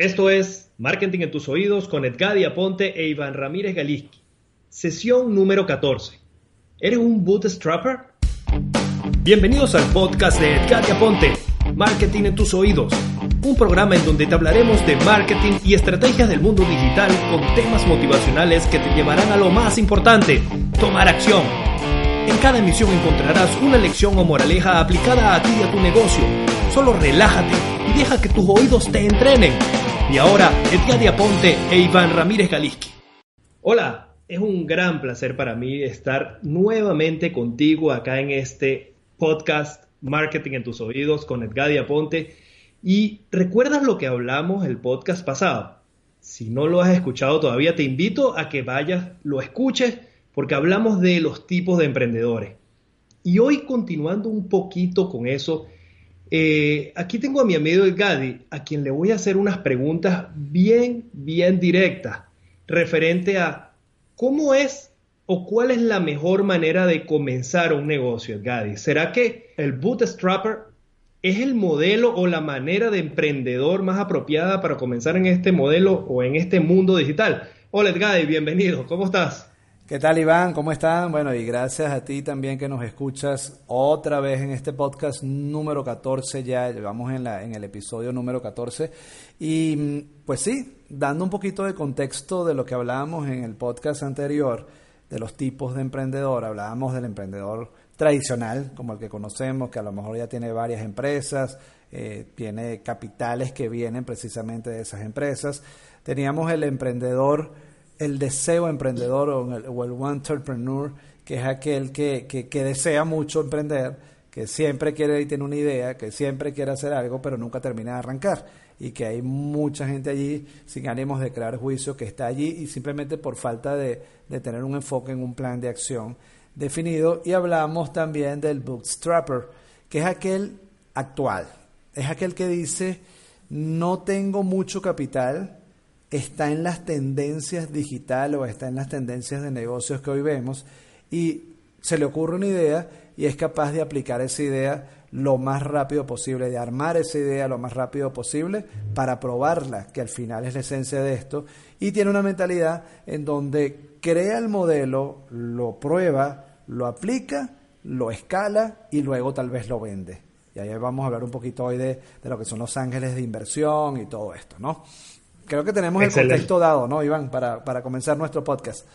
Esto es Marketing en tus oídos con Edgadi Aponte e Iván Ramírez Galiski. Sesión número 14. ¿Eres un bootstrapper? Bienvenidos al podcast de Edgadi Aponte, Marketing en tus oídos. Un programa en donde te hablaremos de marketing y estrategias del mundo digital con temas motivacionales que te llevarán a lo más importante, tomar acción. En cada emisión encontrarás una lección o moraleja aplicada a ti y a tu negocio. Solo relájate y deja que tus oídos te entrenen y ahora, Edgar Aponte e Iván Ramírez Galiski. Hola, es un gran placer para mí estar nuevamente contigo acá en este podcast Marketing en tus oídos con Edgar Aponte. Y recuerdas lo que hablamos el podcast pasado. Si no lo has escuchado todavía, te invito a que vayas, lo escuches, porque hablamos de los tipos de emprendedores. Y hoy continuando un poquito con eso, eh, aquí tengo a mi amigo Gadi, a quien le voy a hacer unas preguntas bien, bien directas, referente a cómo es o cuál es la mejor manera de comenzar un negocio, Gadi. ¿Será que el bootstrapper es el modelo o la manera de emprendedor más apropiada para comenzar en este modelo o en este mundo digital? Hola, Gadi, bienvenido. ¿Cómo estás? ¿Qué tal Iván? ¿Cómo están? Bueno, y gracias a ti también que nos escuchas otra vez en este podcast número 14, ya vamos en, la, en el episodio número 14. Y mm, pues sí, dando un poquito de contexto de lo que hablábamos en el podcast anterior, de los tipos de emprendedor, hablábamos del emprendedor tradicional, como el que conocemos, que a lo mejor ya tiene varias empresas, eh, tiene capitales que vienen precisamente de esas empresas. Teníamos el emprendedor el deseo emprendedor o el, one entrepreneur, que es aquel que, que, desea mucho emprender, que siempre quiere y tiene una idea, que siempre quiere hacer algo, pero nunca termina de arrancar. Y que hay mucha gente allí sin ánimos de crear juicio que está allí y simplemente por falta de, de tener un enfoque en un plan de acción definido. Y hablamos también del bootstrapper, que es aquel actual, es aquel que dice, no tengo mucho capital, está en las tendencias digitales o está en las tendencias de negocios que hoy vemos y se le ocurre una idea y es capaz de aplicar esa idea lo más rápido posible, de armar esa idea lo más rápido posible para probarla, que al final es la esencia de esto, y tiene una mentalidad en donde crea el modelo, lo prueba, lo aplica, lo escala y luego tal vez lo vende. Y ahí vamos a hablar un poquito hoy de, de lo que son los ángeles de inversión y todo esto, ¿no? Creo que tenemos el contexto dado, ¿no, Iván? Para, para comenzar nuestro podcast.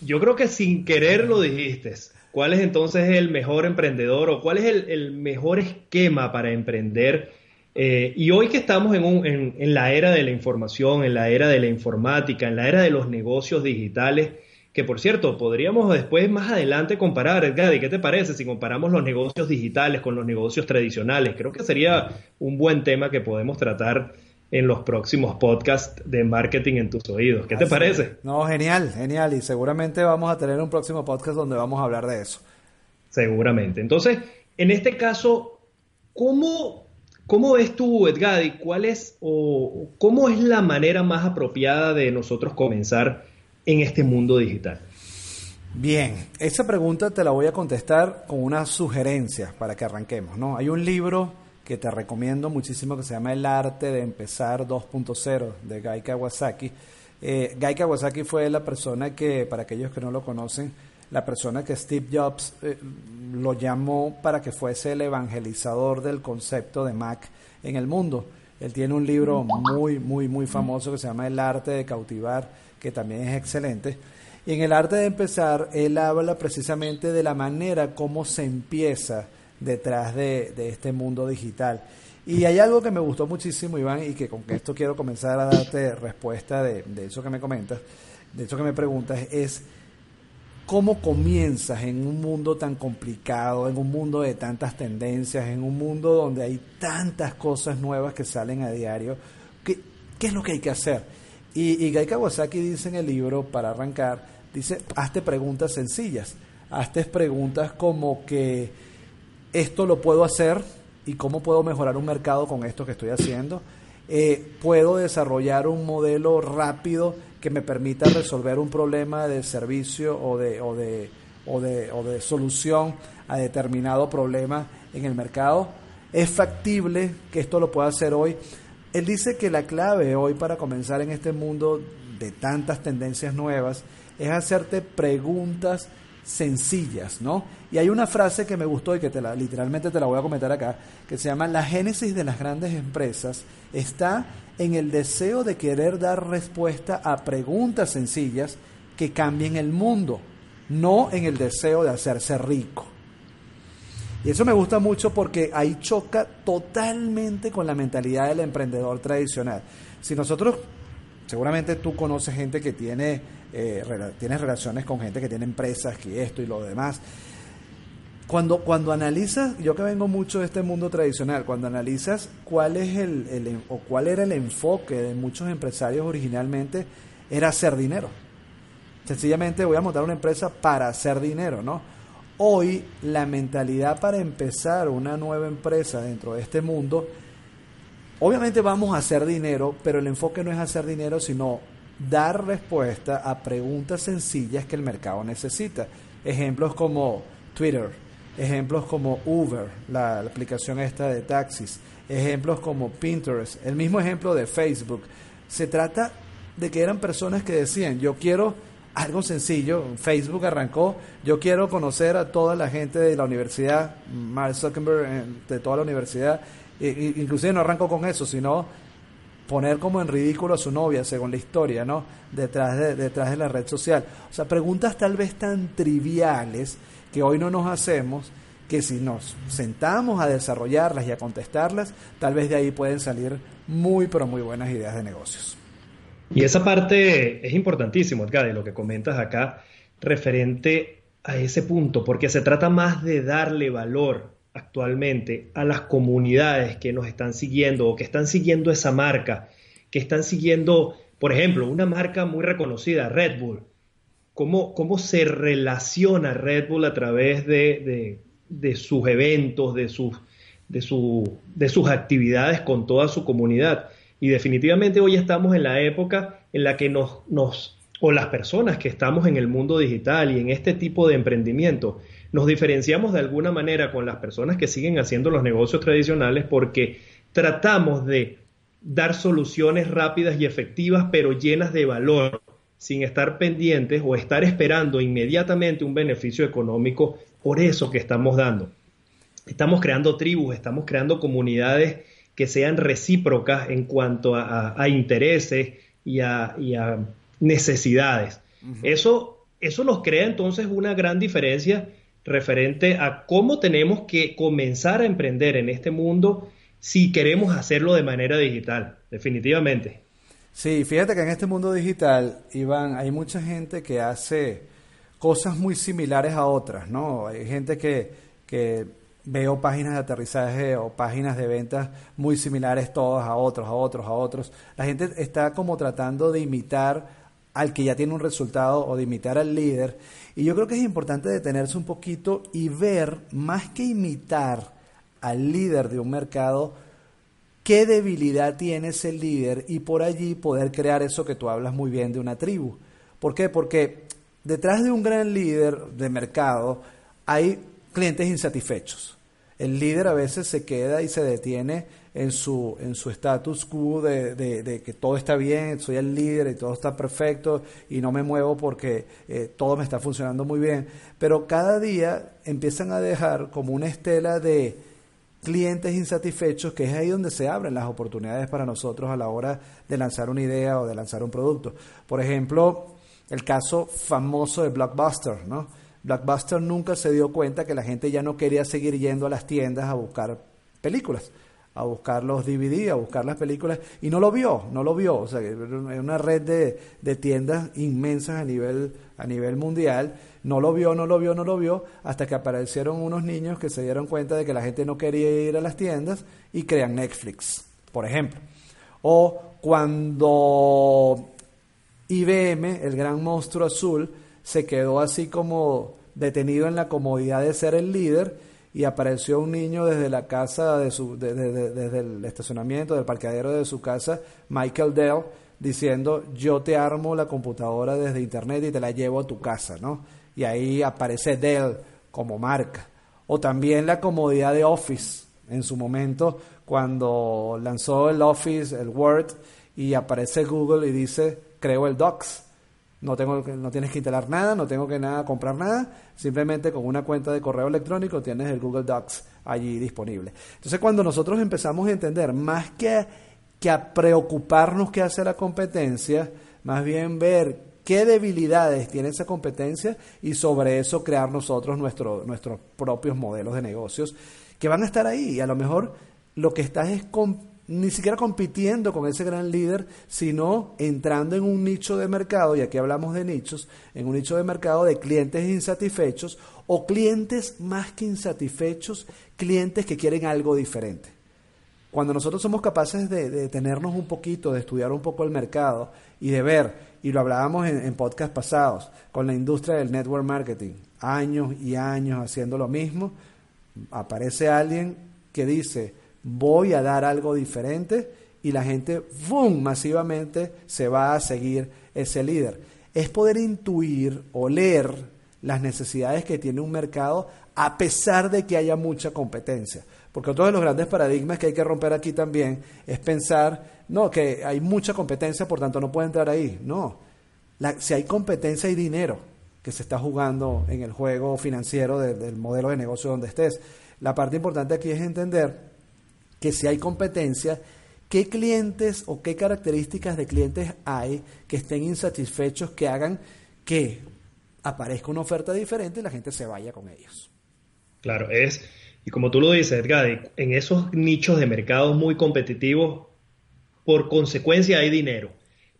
Yo creo que sin querer lo dijiste. ¿Cuál es entonces el mejor emprendedor o cuál es el, mejor esquema para emprender? Eh, y hoy que estamos en, un, en, en, la era de la información, en la era de la informática, en la era de los negocios digitales, que por cierto, podríamos después más adelante comparar, Edgar, ¿qué te parece si comparamos los negocios digitales con los negocios tradicionales? Creo que sería un buen tema que podemos tratar en los próximos podcasts de marketing en tus oídos. ¿Qué te parece? No, genial, genial. Y seguramente vamos a tener un próximo podcast donde vamos a hablar de eso. Seguramente. Entonces, en este caso, ¿cómo, cómo ves tú, Edgadi, cuál es o cómo es la manera más apropiada de nosotros comenzar en este mundo digital? Bien, esa pregunta te la voy a contestar con una sugerencia para que arranquemos, ¿no? Hay un libro que te recomiendo muchísimo que se llama El arte de empezar 2.0 de Guy Kawasaki. Eh, Guy Kawasaki fue la persona que, para aquellos que no lo conocen, la persona que Steve Jobs eh, lo llamó para que fuese el evangelizador del concepto de Mac en el mundo. Él tiene un libro muy, muy, muy famoso que se llama El arte de cautivar, que también es excelente. Y en el arte de empezar, él habla precisamente de la manera como se empieza detrás de, este mundo digital. Y hay algo que me gustó muchísimo, Iván, y que con esto quiero comenzar a darte respuesta de, eso que me comentas, de eso que me preguntas, es cómo comienzas en un mundo tan complicado, en un mundo de tantas tendencias, en un mundo donde hay tantas cosas nuevas que salen a diario. ¿Qué, qué es lo que hay que hacer? Y, y Gai dice en el libro, para arrancar, dice, hazte preguntas sencillas, hazte preguntas como que esto lo puedo hacer y cómo puedo mejorar un mercado con esto que estoy haciendo. Eh, puedo desarrollar un modelo rápido que me permita resolver un problema de servicio o de, o de, o de, o de solución a determinado problema en el mercado. Es factible que esto lo pueda hacer hoy. él dice que la clave hoy para comenzar en este mundo de tantas tendencias nuevas es hacerte preguntas sencillas, ¿no? Y hay una frase que me gustó y que te la, literalmente te la voy a comentar acá, que se llama La génesis de las grandes empresas está en el deseo de querer dar respuesta a preguntas sencillas que cambien el mundo, no en el deseo de hacerse rico. Y eso me gusta mucho porque ahí choca totalmente con la mentalidad del emprendedor tradicional. Si nosotros, seguramente tú conoces gente que tiene, eh, tienes relaciones con gente que tiene empresas, que esto y lo demás. Cuando, cuando analizas, yo que vengo mucho de este mundo tradicional, cuando analizas cuál es el, o cuál era el enfoque de muchos empresarios originalmente, era hacer dinero. Sencillamente voy a montar una empresa para hacer dinero, ¿no? Hoy la mentalidad para empezar una nueva empresa dentro de este mundo, obviamente vamos a hacer dinero, pero el enfoque no es hacer dinero, sino dar respuesta a preguntas sencillas que el mercado necesita. Ejemplos como Twitter, ejemplos como Uber, la, aplicación esta de taxis, ejemplos como Pinterest, el mismo ejemplo de Facebook. Se trata de que eran personas que decían, yo quiero algo sencillo. Facebook arrancó, yo quiero conocer a toda la gente de la universidad, Mark Zuckerberg eh, de toda la universidad, inclusive no arrancó con eso, sino poner como en ridículo a su novia, según la historia, ¿no? Detrás de, detrás de la red social. O sea, preguntas tal vez tan triviales que hoy no nos hacemos, que si nos sentamos a desarrollarlas y a contestarlas, tal vez de ahí pueden salir muy, pero muy buenas ideas de negocios. Y esa parte es importantísimo, Edgar, de lo que comentas acá, referente a ese punto, porque se trata más de darle valor actualmente a las comunidades que nos están siguiendo o que están siguiendo esa marca, que están siguiendo, por ejemplo, una marca muy reconocida, Red Bull. ¿Cómo, cómo se relaciona Red Bull a través de, de, sus eventos, de sus, de, de sus actividades con toda su comunidad? Y definitivamente hoy estamos en la época en la que nos, nos, o las personas que estamos en el mundo digital y en este tipo de emprendimiento, nos diferenciamos de alguna manera con las personas que siguen haciendo los negocios tradicionales porque tratamos de dar soluciones rápidas y efectivas, pero llenas de valor, sin estar pendientes o estar esperando inmediatamente un beneficio económico por eso que estamos dando. Estamos creando tribus, estamos creando comunidades que sean recíprocas en cuanto a, intereses y a, necesidades. eso, eso nos crea entonces una gran diferencia referente a cómo tenemos que comenzar a emprender en este mundo si queremos hacerlo de manera digital, definitivamente. Sí, fíjate que en este mundo digital, Iván, hay mucha gente que hace cosas muy similares a otras, ¿no? Hay gente que, que veo páginas de aterrizaje o páginas de ventas muy similares todas a otros, a otros, a otros. La gente está como tratando de imitar al que ya tiene un resultado o de imitar al líder. Y yo creo que es importante detenerse un poquito y ver, más que imitar al líder de un mercado, qué debilidad tiene ese líder y por allí poder crear eso que tú hablas muy bien de una tribu. ¿Por qué? Porque detrás de un gran líder de mercado hay clientes insatisfechos el líder a veces se queda y se detiene en su en su status quo de, que todo está bien, soy el líder y todo está perfecto y no me muevo porque eh, todo me está funcionando muy bien. Pero cada día empiezan a dejar como una estela de clientes insatisfechos, que es ahí donde se abren las oportunidades para nosotros a la hora de lanzar una idea o de lanzar un producto. Por ejemplo, el caso famoso de Blockbuster, ¿no? Blockbuster nunca se dio cuenta que la gente ya no quería seguir yendo a las tiendas a buscar películas, a buscar los DVD, a buscar las películas, y no lo vio, no lo vio. O sea, es una red de, tiendas inmensas a nivel, a nivel mundial, no lo vio, no lo vio, no lo vio, hasta que aparecieron unos niños que se dieron cuenta de que la gente no quería ir a las tiendas y crean Netflix, por ejemplo. O cuando IBM, el gran monstruo azul, se quedó así como detenido en la comodidad de ser el líder y apareció un niño desde la casa, de su, desde el estacionamiento, del parqueadero de su casa, Michael Dell, diciendo, yo te armo la computadora desde internet y te la llevo a tu casa, ¿no? Y ahí aparece Dell como marca. O también la comodidad de Office, en su momento, cuando lanzó el Office, el Word, y aparece Google y dice, creo el Docs. No, tengo, no tienes que instalar nada, no tengo que nada, comprar nada, simplemente con una cuenta de correo electrónico tienes el Google Docs allí disponible. Entonces cuando nosotros empezamos a entender, más que, que a preocuparnos qué hace la competencia, más bien ver qué debilidades tiene esa competencia y sobre eso crear nosotros nuestro, nuestros propios modelos de negocios que van a estar ahí. Y a lo mejor lo que estás es ni siquiera compitiendo con ese gran líder, sino entrando en un nicho de mercado, y aquí hablamos de nichos, en un nicho de mercado de clientes insatisfechos o clientes más que insatisfechos, clientes que quieren algo diferente. Cuando nosotros somos capaces de, detenernos un poquito, de estudiar un poco el mercado y de ver, y lo hablábamos en, en podcast pasados, con la industria del network marketing, años y años haciendo lo mismo, aparece alguien que dice, voy a dar algo diferente y la gente, ¡boom!, masivamente se va a seguir ese líder. Es poder intuir o leer las necesidades que tiene un mercado a pesar de que haya mucha competencia. Porque otro de los grandes paradigmas que hay que romper aquí también es pensar, no, que hay mucha competencia, por tanto no puede entrar ahí. No, si hay competencia hay dinero que se está jugando en el juego financiero del modelo de negocio donde estés. La parte importante aquí es entender que si hay competencia, ¿qué clientes o qué características de clientes hay que estén insatisfechos que hagan que aparezca una oferta diferente y la gente se vaya con ellos? Claro, es, y como tú lo dices, Edgar, en esos nichos de mercados muy competitivos, por consecuencia hay dinero,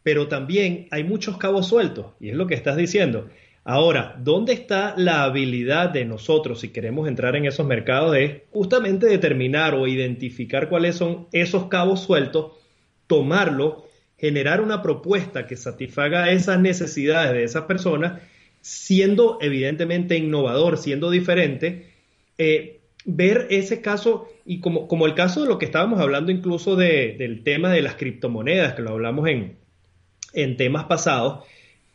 pero también hay muchos cabos sueltos, y es lo que estás diciendo. Ahora, ¿dónde está la habilidad de nosotros, si queremos entrar en esos mercados, es justamente determinar o identificar cuáles son esos cabos sueltos, tomarlo, generar una propuesta que satisfaga esas necesidades de esas personas, siendo evidentemente innovador, siendo diferente, eh, ver ese caso y como, como, el caso de lo que estábamos hablando incluso del tema de las criptomonedas, que lo hablamos en, en temas pasados,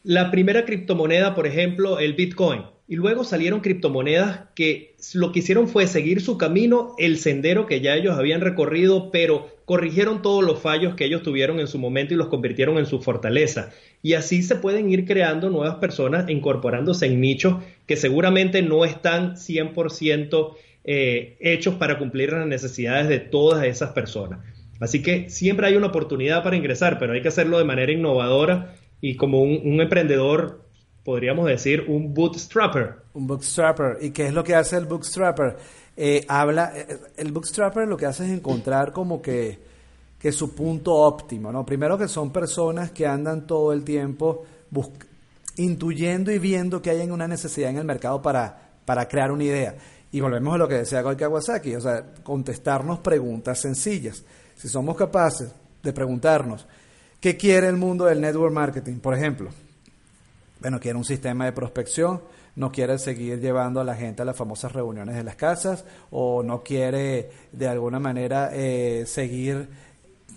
la primera criptomoneda, por ejemplo, el Bitcoin. Y luego salieron criptomonedas que lo que hicieron fue seguir su camino, el sendero que ya ellos habían recorrido, pero corrigieron todos los fallos que ellos tuvieron en su momento y los convirtieron en su fortaleza. Y así se pueden ir creando nuevas personas incorporándose en nichos que seguramente no están 100% eh, hechos para cumplir las necesidades de todas esas personas. Así que siempre hay una oportunidad para ingresar, pero hay que hacerlo de manera innovadora y como un, emprendedor, podríamos decir, un bootstrapper. Un bootstrapper. ¿Y qué es lo que hace el bootstrapper? Eh, habla, eh, el bootstrapper lo que hace es encontrar como que, que su punto óptimo, ¿no? Primero que son personas que andan todo el tiempo intuyendo y viendo que hay una necesidad en el mercado para, para crear una idea. Y volvemos a lo que decía Goy Kawasaki, o sea, contestarnos preguntas sencillas. Si somos capaces de preguntarnos, ¿Qué quiere el mundo del network marketing? Por ejemplo, bueno, quiere un sistema de prospección, no quiere seguir llevando a la gente a las famosas reuniones de las casas o no quiere de alguna manera eh, seguir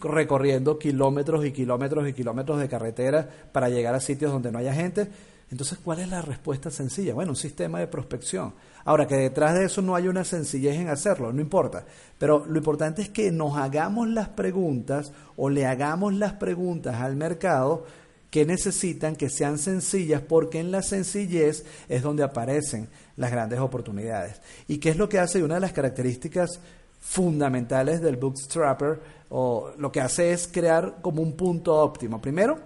recorriendo kilómetros y kilómetros y kilómetros de carretera para llegar a sitios donde no haya gente. Entonces, ¿cuál es la respuesta sencilla? Bueno, un sistema de prospección. Ahora, que detrás de eso no hay una sencillez en hacerlo, no importa. Pero lo importante es que nos hagamos las preguntas o le hagamos las preguntas al mercado que necesitan que sean sencillas, porque en la sencillez es donde aparecen las grandes oportunidades. ¿Y qué es lo que hace? Una de las características fundamentales del bootstrapper, o lo que hace es crear como un punto óptimo. Primero,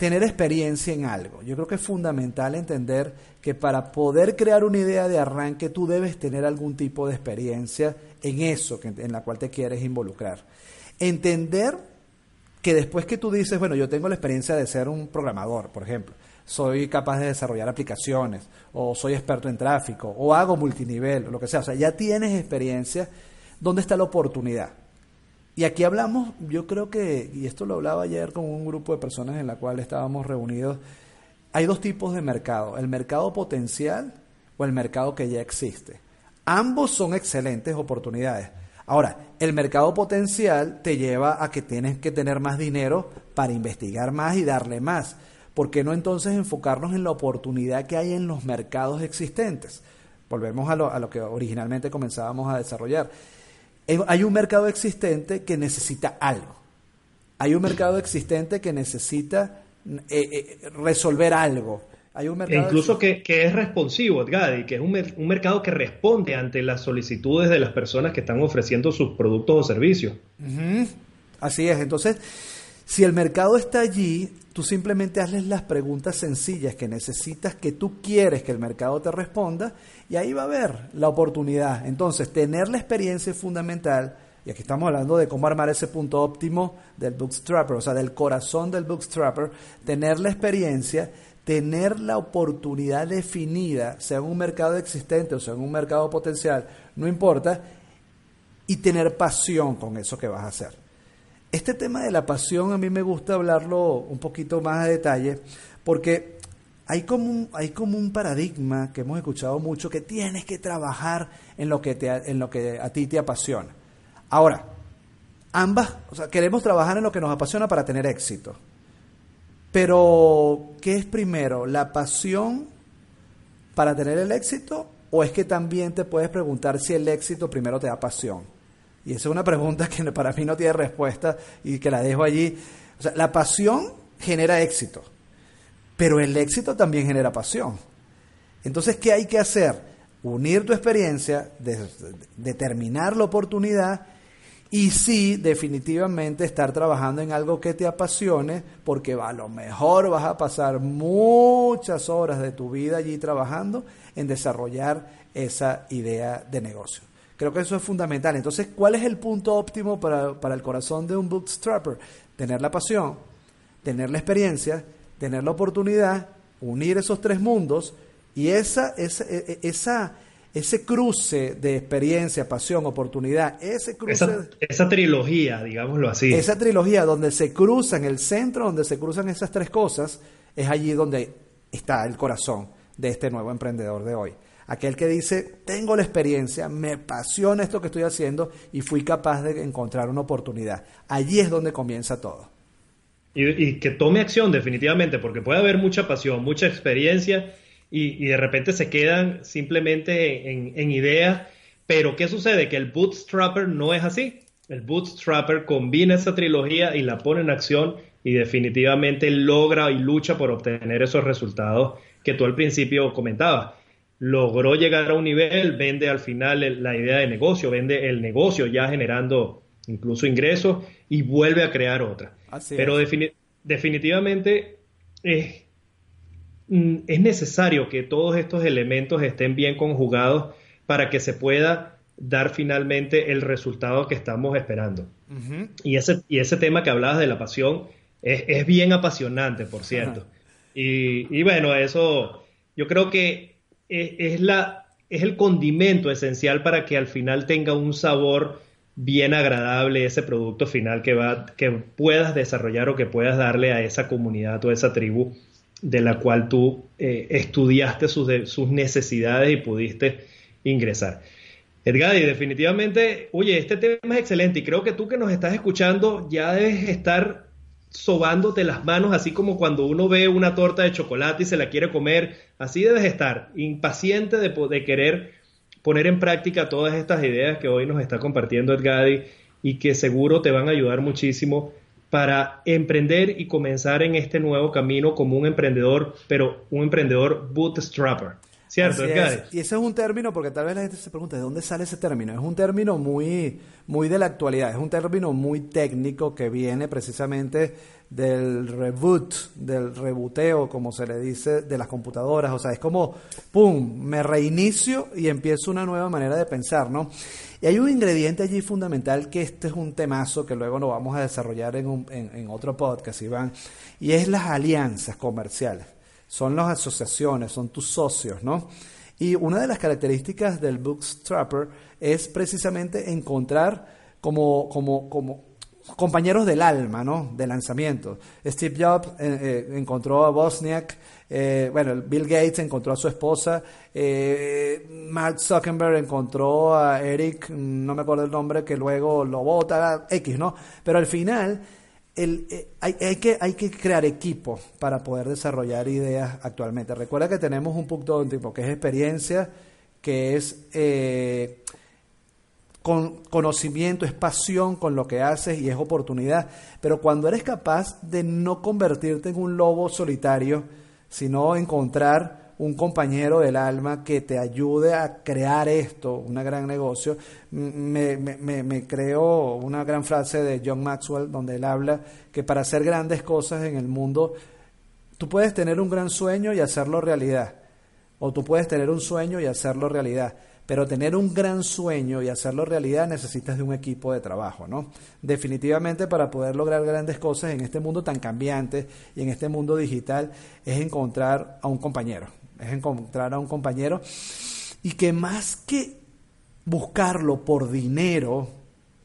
tener experiencia en algo. Yo creo que es fundamental entender que para poder crear una idea de arranque tú debes tener algún tipo de experiencia en eso en la cual te quieres involucrar. Entender que después que tú dices, bueno, yo tengo la experiencia de ser un programador, por ejemplo, soy capaz de desarrollar aplicaciones, o soy experto en tráfico, o hago multinivel, lo que sea, o sea, ya tienes experiencia, ¿dónde está la oportunidad? Y aquí hablamos, yo creo que, y esto lo hablaba ayer con un grupo de personas en la cual estábamos reunidos, hay dos tipos de mercado, el mercado potencial o el mercado que ya existe. Ambos son excelentes oportunidades. Ahora, el mercado potencial te lleva a que tienes que tener más dinero para investigar más y darle más. ¿Por qué no entonces enfocarnos en la oportunidad que hay en los mercados existentes? Volvemos a lo, a lo que originalmente comenzábamos a desarrollar hay un mercado existente que necesita algo. Hay un mercado existente que necesita eh, eh, resolver algo. Hay un mercado e incluso que, es responsivo, Edgadi, que es un, un, mercado que responde ante las solicitudes de las personas que están ofreciendo sus productos o servicios. Así es. Entonces, si el mercado está allí, tú simplemente hazles las preguntas sencillas que necesitas, que tú quieres que el mercado te responda, y ahí va a haber la oportunidad. Entonces, tener la experiencia es fundamental y aquí estamos hablando de cómo armar ese punto óptimo del bootstrapper, o sea, del corazón del bootstrapper, tener la experiencia, tener la oportunidad definida, sea en un mercado existente o sea en un mercado potencial, no importa, y tener pasión con eso que vas a hacer. Este tema de la pasión a mí me gusta hablarlo un poquito más a detalle, porque hay como un, hay como un paradigma que hemos escuchado mucho que tienes que trabajar en lo que, te, en lo que a ti te apasiona. Ahora, ambas, queremos trabajar en lo que nos apasiona para tener éxito. Pero, ¿qué es primero? ¿La pasión para tener el éxito? ¿O es que también te puedes preguntar si el éxito primero te da pasión? Y esa es una pregunta que para mí no tiene respuesta y que la dejo allí. O sea, la pasión genera éxito, pero el éxito también genera pasión. Entonces, ¿qué hay que hacer? Unir tu experiencia, determinar la oportunidad y sí, definitivamente estar trabajando en algo que te apasione, porque a lo mejor vas a pasar muchas horas de tu vida allí trabajando en desarrollar esa idea de negocio. Creo que eso es fundamental. Entonces, ¿cuál es el punto óptimo para, para el corazón de un bootstrapper? Tener la pasión, tener la experiencia, tener la oportunidad, unir esos tres mundos y esa, esa, e, e, esa ese cruce de experiencia, pasión, oportunidad, ese cruce... Esa, trilogía, digámoslo así. Esa trilogía donde se cruzan, el centro donde se cruzan esas tres cosas, es allí donde está el corazón de este nuevo emprendedor de hoy. Aquel que dice, tengo la experiencia, me apasiona esto que estoy haciendo y fui capaz de encontrar una oportunidad. Allí es donde comienza todo. y que tome acción definitivamente, porque puede haber mucha pasión, mucha experiencia y, de repente se quedan simplemente en, en ideas. Pero ¿qué sucede? Que el bootstrapper no es así. El bootstrapper combina esa trilogía y la pone en acción y definitivamente logra y lucha por obtener esos resultados que tú al principio comentabas. Logró llegar a un nivel, vende al final la idea de negocio, vende el negocio ya generando incluso ingresos y vuelve a crear otra. Pero definitivamente es Mm, es necesario que todos estos elementos estén bien conjugados para que se pueda dar finalmente el resultado que estamos esperando. y, ese, y ese tema que hablabas de la pasión es, bien apasionante, por cierto. y, bueno, eso yo creo que es, la, es el condimento esencial para que al final tenga un sabor bien agradable ese producto final que, va, que puedas desarrollar o que puedas darle a esa comunidad o a esa tribu de la cual tú eh, estudiaste sus, sus, necesidades y pudiste ingresar. Edgar, y definitivamente, oye, este tema es excelente y creo que tú que nos estás escuchando ya debes estar sobándote las manos, así como cuando uno ve una torta de chocolate y se la quiere comer, así debes estar, impaciente de, querer poner en práctica todas estas ideas que hoy nos está compartiendo Edgadi y que seguro te van a ayudar muchísimo para emprender y comenzar en este nuevo camino como un emprendedor, pero un emprendedor bootstrapper. ¿Cierto, Y ese es un término, porque tal vez la gente se pregunta, ¿de dónde sale ese término? Es un término muy, muy de la actualidad, es un término muy técnico que viene precisamente del reboot, del rebuteo, como se le dice, de las computadoras. O sea, es como, ¡pum!, me reinicio y empiezo una nueva manera de pensar, ¿no? Y hay un ingrediente allí fundamental que este es un temazo que luego lo vamos a desarrollar en, un, en, otro podcast, Iván, y es las alianzas comerciales. Son las asociaciones, son tus socios, ¿no? Y una de las características del bookstrapper es precisamente encontrar como, como, como compañeros del alma, ¿no? De lanzamiento. Steve Jobs eh, eh, encontró a Bosniak eh, bueno, Bill Gates encontró a su esposa, eh, Mark Zuckerberg encontró a Eric, no me acuerdo el nombre, que luego lo vota, X, ¿no? Pero al final eh, hay, que, crear equipo para poder desarrollar ideas actualmente. Recuerda que tenemos un punto de tipo que es experiencia, que es con conocimiento, es pasión con lo que haces y es oportunidad. Pero cuando eres capaz de no convertirte en un lobo solitario, sino encontrar un compañero del alma que te ayude a crear esto, un gran negocio, me, me, creo una gran frase de John Maxwell donde él habla que para hacer grandes cosas en el mundo, tú puedes tener un gran sueño y hacerlo realidad, o tú puedes tener un sueño y hacerlo realidad. Pero tener un gran sueño y hacerlo realidad necesitas de un equipo de trabajo, ¿no? Definitivamente para poder lograr grandes cosas en este mundo tan cambiante y en este mundo digital es encontrar a un compañero, es encontrar a un compañero y que más que buscarlo por dinero,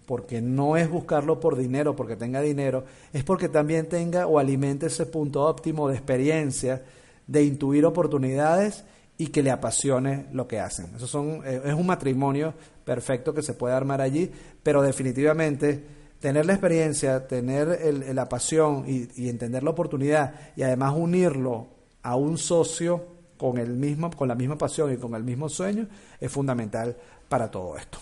porque no es buscarlo por dinero, porque tenga dinero, es porque también tenga o alimente ese punto óptimo de experiencia, de intuir oportunidades y que le apasione lo que hacen. Eso son, eh, es un matrimonio perfecto que se puede armar allí, pero definitivamente tener la experiencia, tener la pasión y, entender la oportunidad y además unirlo a un socio con, el mismo, con la misma pasión y con el mismo sueño es fundamental para todo esto.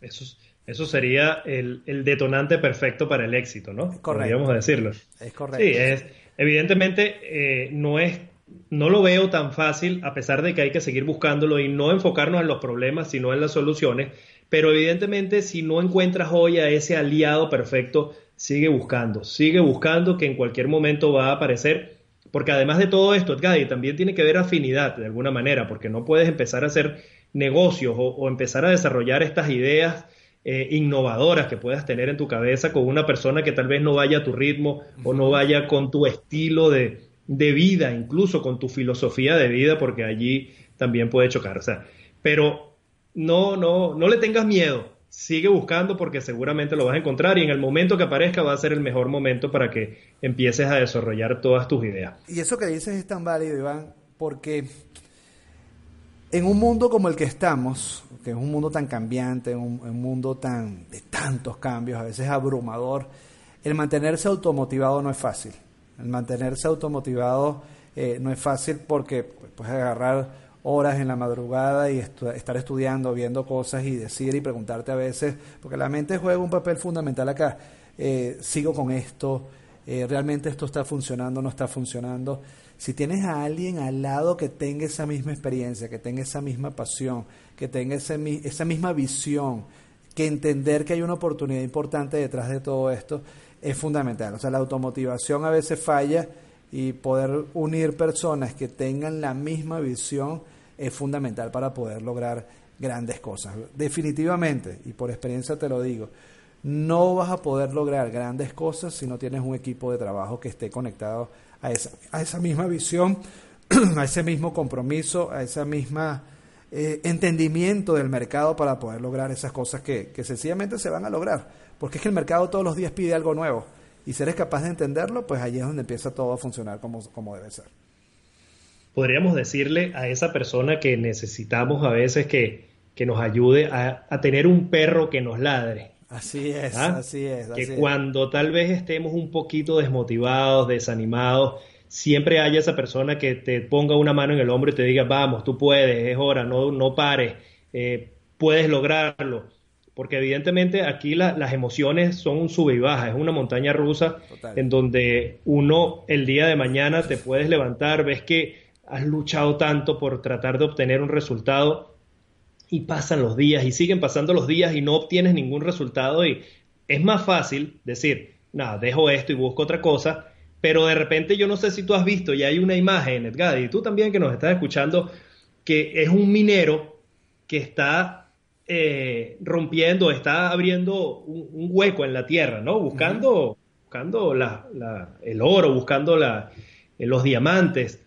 Eso, eso sería el, detonante perfecto para el éxito, ¿no? correcto. Podríamos decirlo. Es correcto. Sí, es, evidentemente eh, no es no lo veo tan fácil, a pesar de que hay que seguir buscándolo y no enfocarnos en los problemas, sino en las soluciones. Pero evidentemente, si no encuentras hoy a ese aliado perfecto, sigue buscando, sigue buscando que en cualquier momento va a aparecer. Porque además de todo esto, Edgadi, también tiene que ver afinidad de alguna manera, porque no puedes empezar a hacer negocios o, empezar a desarrollar estas ideas eh, innovadoras que puedas tener en tu cabeza con una persona que tal vez no vaya a tu ritmo o no vaya con tu estilo de, de vida, incluso con tu filosofía de vida, porque allí también puede chocar. O sea, pero no, no, no le tengas miedo. Sigue buscando porque seguramente lo vas a encontrar y en el momento que aparezca va a ser el mejor momento para que empieces a desarrollar todas tus ideas. Y eso que dices es tan válido, Iván, porque en un mundo como el que estamos, que es un mundo tan cambiante, un, un mundo tan de tantos cambios, a veces abrumador, el mantenerse automotivado no es fácil. El mantenerse automotivado eh, no es fácil porque pues, puedes agarrar horas en la madrugada y estar estudiando, viendo cosas y decir y preguntarte a veces, porque la mente juega un papel fundamental acá. Eh, sigo con esto, eh, realmente esto está funcionando, no está funcionando. Si tienes a alguien al lado que tenga esa misma experiencia, que tenga esa misma pasión, que tenga ese, esa misma visión, que entender que hay una oportunidad importante detrás de todo esto, es fundamental. O sea, la automotivación a veces falla y poder unir personas que tengan la misma visión es fundamental para poder lograr grandes cosas. Definitivamente, y por experiencia te lo digo, no vas a poder lograr grandes cosas si no tienes un equipo de trabajo que esté conectado a esa, a esa misma visión, a ese mismo compromiso, a esa misma eh, entendimiento del mercado para poder lograr esas cosas que, que sencillamente se van a lograr. Porque es que el mercado todos los días pide algo nuevo. Y si eres capaz de entenderlo, pues allí es donde empieza todo a funcionar como, como debe ser. Podríamos decirle a esa persona que necesitamos a veces que, que nos ayude a, a, tener un perro que nos ladre. Así es, ¿Ah? así es. que cuando tal vez estemos un poquito desmotivados, desanimados, siempre haya esa persona que te ponga una mano en el hombro y te diga, vamos, tú puedes, es hora, no, no pares, eh, puedes lograrlo porque evidentemente aquí las emociones son un sube y baja, es una montaña rusa en donde uno el día de mañana te puedes levantar, ves que has luchado tanto por tratar de obtener un resultado y pasan los días y siguen pasando los días y no obtienes ningún resultado y es más fácil decir, nada, dejo esto y busco otra cosa, pero de repente yo no sé si tú has visto, y hay una imagen, Edgar, y tú también que nos estás escuchando, que es un minero que está eh, rompiendo, está abriendo un, hueco en la tierra, ¿no? Buscando, buscando el oro, buscando la, los diamantes.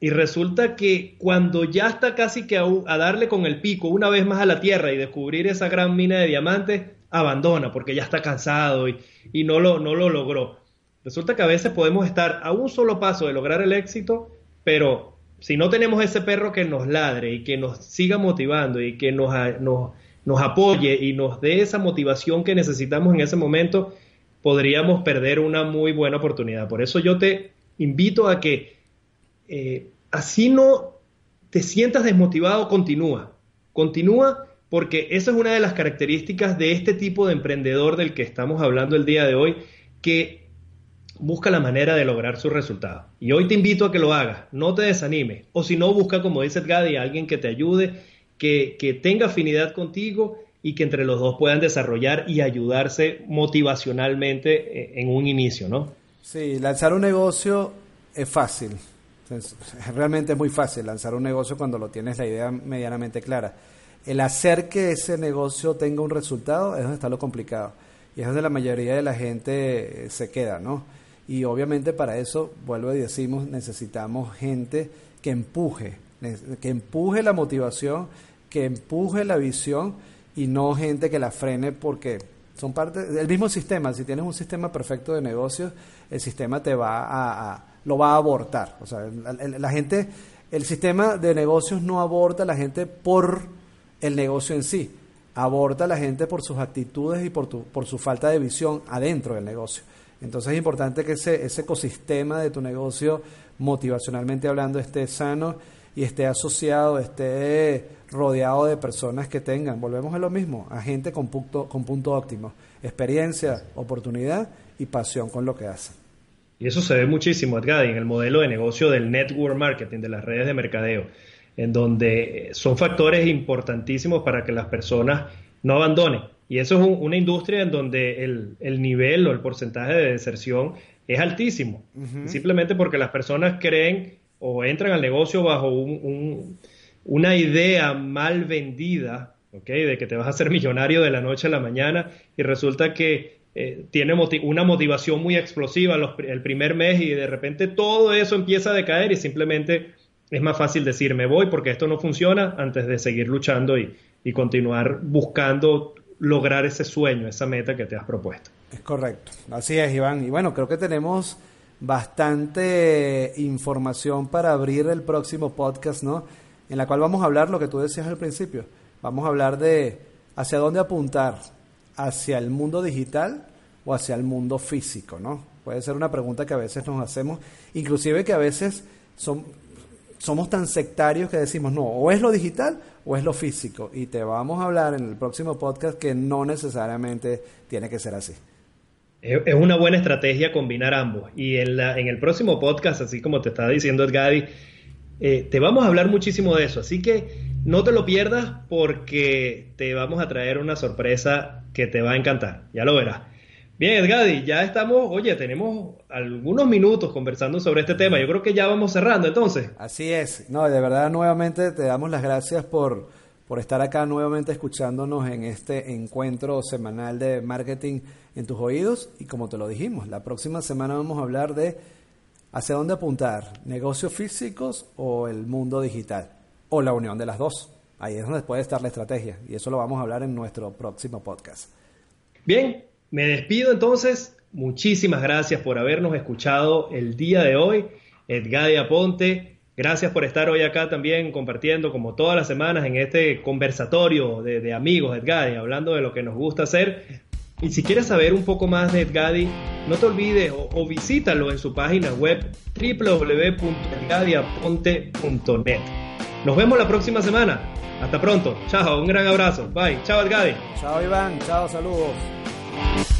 Y resulta que cuando ya está casi que a, darle con el pico una vez más a la tierra y descubrir esa gran mina de diamantes, abandona porque ya está cansado y, y no, lo, no lo logró. Resulta que a veces podemos estar a un solo paso de lograr el éxito, pero si no tenemos ese perro que nos ladre y que nos siga motivando y que nos, nos, nos apoye y nos dé esa motivación que necesitamos en ese momento, podríamos perder una muy buena oportunidad. Por eso yo te invito a que eh, así no te sientas desmotivado, continúa. Continúa porque esa es una de las características de este tipo de emprendedor del que estamos hablando el día de hoy, que busca la manera de lograr su resultado. Y hoy te invito a que lo hagas, no te desanimes, o si no, busca, como dice Gadi, alguien que te ayude, que, que tenga afinidad contigo y que entre los dos puedan desarrollar y ayudarse motivacionalmente eh, en un inicio, ¿no? Sí, lanzar un negocio es fácil. Realmente es muy fácil lanzar un negocio cuando lo tienes la idea medianamente clara. El hacer que ese negocio tenga un resultado es donde está lo complicado. Y es donde la mayoría de la gente eh, se queda, ¿no? Y obviamente para eso, vuelvo y decimos, necesitamos gente que empuje, que empuje la motivación, que empuje la visión y no gente que la frene porque son parte del mismo sistema. Si tienes un sistema perfecto de negocios, el sistema te va a, lo va a abortar. O sea, la, gente, el sistema de negocios no aborta a la gente por el negocio en sí, aborta a la gente por sus actitudes y por, tu, por su falta de visión adentro del negocio. Entonces es importante que ese, ese ecosistema de tu negocio, motivacionalmente hablando, esté sano y esté asociado, esté rodeado de personas que tengan, volvemos a lo mismo, a gente con punto, con punto óptimo, experiencia, oportunidad y pasión con lo que hacen. Y eso se ve muchísimo, Edgar, en el modelo de negocio del network marketing, de las redes de mercadeo, en donde son factores importantísimos para que las personas no abandonen. Y eso es una industria en donde el, el, nivel o el porcentaje de deserción es altísimo, simplemente porque las personas creen o entran al negocio bajo un, una idea mal vendida, ¿okay? de que te vas a hacer millonario de la noche a la mañana y resulta que eh, tiene una motivación muy explosiva el primer mes y de repente todo eso empieza a decaer y simplemente es más fácil decir me voy porque esto no funciona antes de seguir luchando y, y continuar buscando lograr ese sueño, esa meta que te has propuesto. Es correcto, así es Iván. Y bueno, creo que tenemos bastante información para abrir el próximo podcast, ¿no? En la cual vamos a hablar lo que tú decías al principio. Vamos a hablar de hacia dónde apuntar, hacia el mundo digital o hacia el mundo físico, ¿no? Puede ser una pregunta que a veces nos hacemos, inclusive que a veces son, somos tan sectarios que decimos, no, o es lo digital o es lo físico. Y te vamos a hablar en el próximo podcast que no necesariamente tiene que ser así. Es una buena estrategia combinar ambos. Y en, el próximo podcast, así como te estaba diciendo Edgadi, eh, te vamos a hablar muchísimo de eso. Así que no te lo pierdas porque te vamos a traer una sorpresa que te va a encantar. Ya lo verás. Bien, Edgadi, ya estamos, oye, tenemos algunos minutos conversando sobre este tema. Yo creo que ya vamos cerrando entonces. Así es. No, de verdad, nuevamente te damos las gracias por, por estar acá nuevamente escuchándonos en este encuentro semanal de marketing en tus oídos y como te lo dijimos, la próxima semana vamos a hablar de hacia dónde apuntar, negocios físicos o el mundo digital, o la unión de las dos. Ahí es donde puede estar la estrategia y eso lo vamos a hablar en nuestro próximo podcast. Bien, me despido entonces. Muchísimas gracias por habernos escuchado el día de hoy. Edgadia Aponte, gracias por estar hoy acá también compartiendo como todas las semanas en este conversatorio de, de amigos, Edgadia, hablando de lo que nos gusta hacer. Y si quieres saber un poco más de Edgadi, no te olvides o, visítalo en su página web www.edgadiaponte.net. Nos vemos la próxima semana. Hasta pronto. Chao, un gran abrazo. Bye. Chao, Edgadi. Chao, Iván. Chao, saludos. Bye.